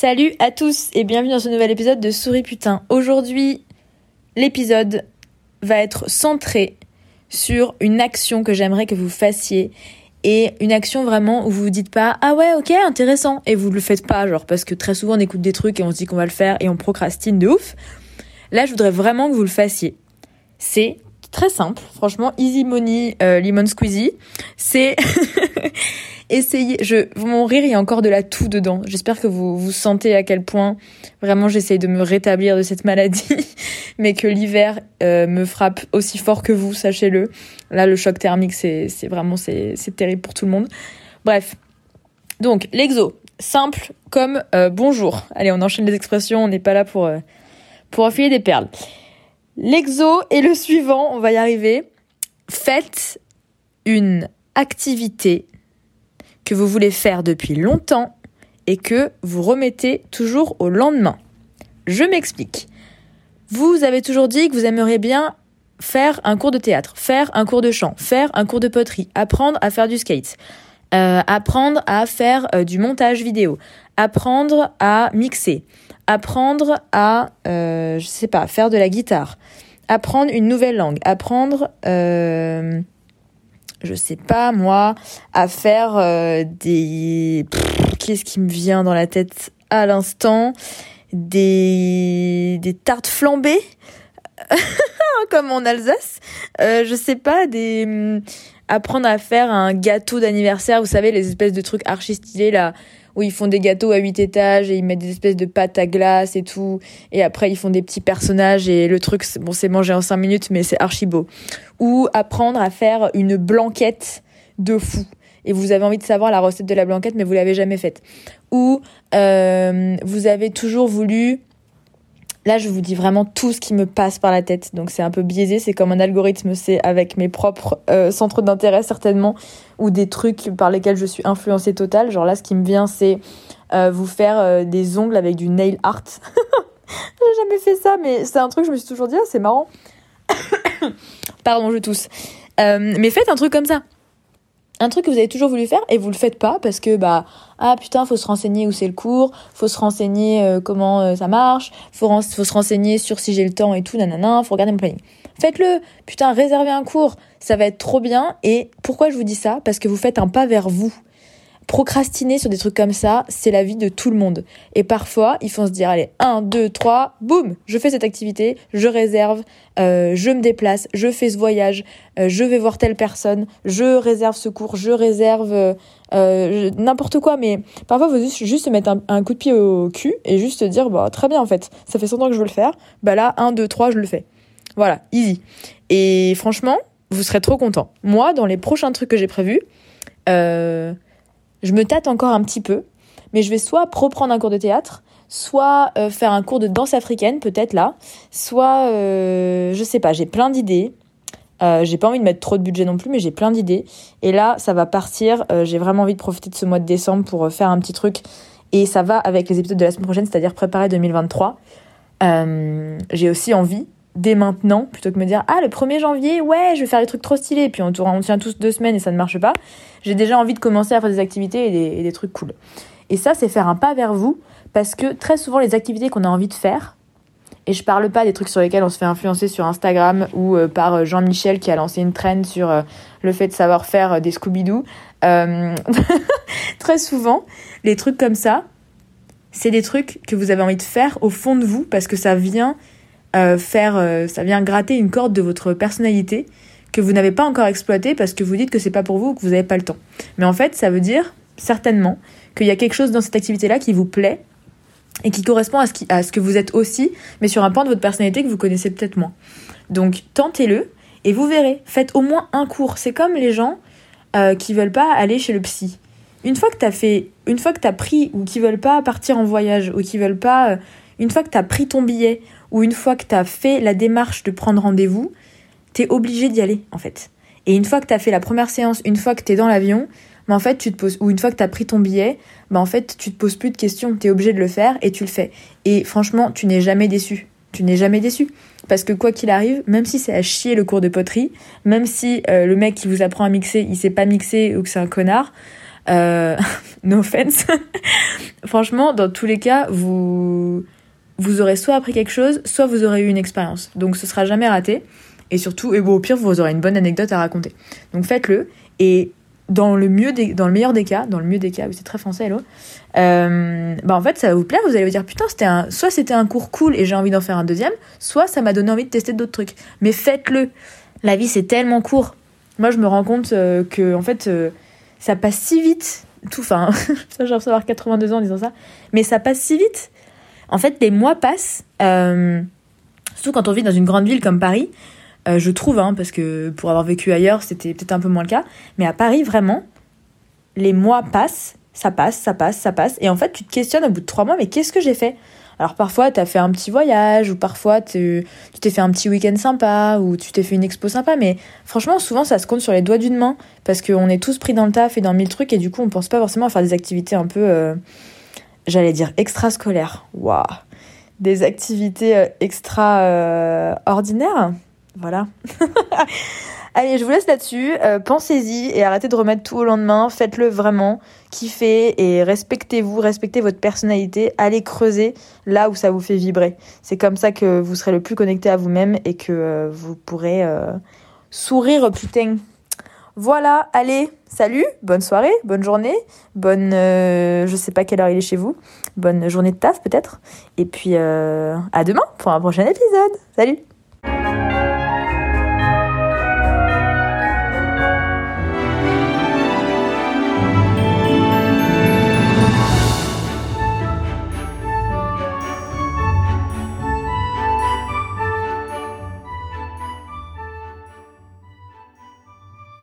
Salut à tous et bienvenue dans ce nouvel épisode de Souris Putain. Aujourd'hui, l'épisode va être centré sur une action que j'aimerais que vous fassiez et une action vraiment où vous vous dites pas ah ouais ok intéressant et vous le faites pas genre parce que très souvent on écoute des trucs et on se dit qu'on va le faire et on procrastine de ouf. Là je voudrais vraiment que vous le fassiez. C'est très simple, franchement easy money euh, lemon squeezy. C'est essayez. Je, mon rire, il y a encore de la toux dedans. J'espère que vous vous sentez à quel point vraiment j'essaye de me rétablir de cette maladie, mais que l'hiver euh, me frappe aussi fort que vous, sachez-le. Là, le choc thermique, c'est vraiment c'est terrible pour tout le monde. Bref. Donc, l'exo, simple comme euh, bonjour. Allez, on enchaîne les expressions, on n'est pas là pour, euh, pour enfiler des perles. L'exo est le suivant, on va y arriver. Faites une activité que vous voulez faire depuis longtemps et que vous remettez toujours au lendemain. Je m'explique. Vous avez toujours dit que vous aimeriez bien faire un cours de théâtre, faire un cours de chant, faire un cours de poterie, apprendre à faire du skate, euh, apprendre à faire euh, du montage vidéo, apprendre à mixer, apprendre à, euh, je sais pas, faire de la guitare, apprendre une nouvelle langue, apprendre je sais pas moi, à faire euh, des... Qu'est-ce qui me vient dans la tête à l'instant? Des... des tartes flambées? Comme en Alsace. Euh, je sais pas, des... Mm, apprendre à faire un gâteau d'anniversaire, vous savez, les espèces de trucs archi stylés là où ils font des gâteaux à huit étages et ils mettent des espèces de pâtes à glace et tout. Et après, ils font des petits personnages et le truc, bon, c'est mangé en cinq minutes, mais c'est archi beau. Ou apprendre à faire une blanquette de fou. Et vous avez envie de savoir la recette de la blanquette, mais vous l'avez jamais faite. Ou euh, vous avez toujours voulu Là, je vous dis vraiment tout ce qui me passe par la tête. Donc c'est un peu biaisé, c'est comme un algorithme, c'est avec mes propres euh, centres d'intérêt certainement, ou des trucs par lesquels je suis influencée totale. Genre là, ce qui me vient, c'est euh, vous faire euh, des ongles avec du nail art. J'ai jamais fait ça, mais c'est un truc, je me suis toujours dit, ah, c'est marrant. Pardon, je tousse. mais faites un truc comme ça un truc que vous avez toujours voulu faire et vous le faites pas parce que bah ah putain faut se renseigner où c'est le cours, faut se renseigner euh, comment euh, ça marche, faut, faut se renseigner sur si j'ai le temps et tout nanana, faut regarder mon planning. Faites-le, putain réservez un cours, ça va être trop bien et pourquoi je vous dis ça? Parce que vous faites un pas vers vous procrastiner sur des trucs comme ça, c'est la vie de tout le monde. Et parfois, il faut se dire, allez, 1, 2, 3, boum, je fais cette activité, je réserve, euh, je me déplace, je fais ce voyage, je vais voir telle personne, je réserve ce cours, je réserve euh, n'importe quoi. Mais parfois, il faut juste, mettre un, coup de pied au cul et juste dire, bah, très bien en fait, ça fait 100 ans que je veux le faire, bah là, 1, 2, 3, je le fais. Voilà, easy. Et franchement, vous serez trop content. Moi, dans les prochains trucs que j'ai prévus, euh, je me tâte encore un petit peu, mais je vais soit reprendre un cours de théâtre, soit euh, faire un cours de danse africaine, peut-être là, soit, je sais pas, j'ai plein d'idées. Euh, j'ai pas envie de mettre trop de budget non plus, mais j'ai plein d'idées. Et là, ça va partir. j'ai vraiment envie de profiter de ce mois de décembre pour faire un petit truc. Et ça va avec les épisodes de la semaine prochaine, c'est-à-dire préparer 2023. j'ai aussi envie dès maintenant, plutôt que me dire ah le 1er janvier, ouais, je vais faire des trucs trop stylés, puis on, on tient tous deux semaines et ça ne marche pas. J'ai déjà envie de commencer à faire des activités et des, trucs cool. Et ça, c'est faire un pas vers vous, parce que très souvent les activités qu'on a envie de faire, et je parle pas des trucs sur lesquels on se fait influencer sur Instagram ou euh, par euh, Jean-Michel qui a lancé une trend sur euh, le fait de savoir faire des Scooby-Doo. très souvent, les trucs comme ça, c'est des trucs que vous avez envie de faire au fond de vous parce que ça vient faire, ça vient gratter une corde de votre personnalité que vous n'avez pas encore exploité parce que vous dites que c'est pas pour vous ou que vous n'avez pas le temps. Mais en fait, ça veut dire certainement qu'il y a quelque chose dans cette activité-là qui vous plaît et qui correspond à ce, qui, à ce que vous êtes aussi, mais sur un point de votre personnalité que vous connaissez peut-être moins. Donc tentez-le et vous verrez. Faites au moins un cours. C'est comme les gens euh, qui veulent pas aller chez le psy. une fois que t'as fait, une fois que t'as pris ou qui veulent pas partir en voyage ou qui veulent pas, euh, une fois que t'as pris ton billet ou une fois que t'as fait la démarche de prendre rendez-vous, t'es obligé d'y aller en fait. Et une fois que t'as fait la première séance, une fois que t'es dans l'avion, bah en fait tu te ou une fois que t'as pris ton billet, bah en fait tu te poses plus de questions, t'es obligé de le faire et tu le fais. Et franchement, tu n'es jamais déçu. Tu n'es jamais déçu. Parce que quoi qu'il arrive, même si c'est à chier le cours de poterie, même si euh, le mec qui vous apprend à mixer, il sait pas mixer ou que c'est un connard, euh, no offense. Franchement, dans tous les cas, vous, vous aurez soit appris quelque chose, soit vous aurez eu une expérience. Donc ce sera jamais raté. Et surtout, et au pire, vous aurez une bonne anecdote à raconter. Donc faites-le. Et dans le, mieux des, dans le meilleur des cas, dans le mieux des cas, c'est très français, hello, euh, bah en fait, ça va vous plaire, vous allez vous dire, putain, c'était un, soit c'était un cours cool et j'ai envie d'en faire un deuxième, soit ça m'a donné envie de tester d'autres trucs. Mais faites-le. La vie, c'est tellement court. Moi, je me rends compte euh, que, en fait, euh, ça passe si vite. Tout, enfin, ça, j'ai avoir 82 ans en disant ça, mais ça passe si vite. En fait, les mois passent, euh, surtout quand on vit dans une grande ville comme Paris, euh, je trouve, hein, parce que pour avoir vécu ailleurs, c'était peut-être un peu moins le cas, mais à Paris, vraiment, les mois passent, ça passe, ça passe, ça passe, et en fait, tu te questionnes au bout de trois mois, mais qu'est-ce que j'ai fait? Alors parfois, tu as fait un petit voyage, ou parfois tu t'es fait un petit week-end sympa, ou tu t'es fait une expo sympa, mais franchement, souvent, ça se compte sur les doigts d'une main, parce qu'on est tous pris dans le taf et dans mille trucs, et du coup, on pense pas forcément à faire des activités un peu, euh, j'allais dire, extrascolaires. Waouh! Des activités euh, extraordinaires Voilà. Allez, je vous laisse là-dessus. Euh, pensez-y et arrêtez de remettre tout au lendemain. Faites-le vraiment. Kiffez et respectez-vous, respectez votre personnalité. Allez creuser là où ça vous fait vibrer. C'est comme ça que vous serez le plus connecté à vous-même et que euh, vous pourrez euh, sourire, putain. Voilà, allez, salut, bonne soirée, bonne journée, bonne, je sais pas quelle heure il est chez vous, bonne journée de taf peut-être, et puis à demain pour un prochain épisode. Salut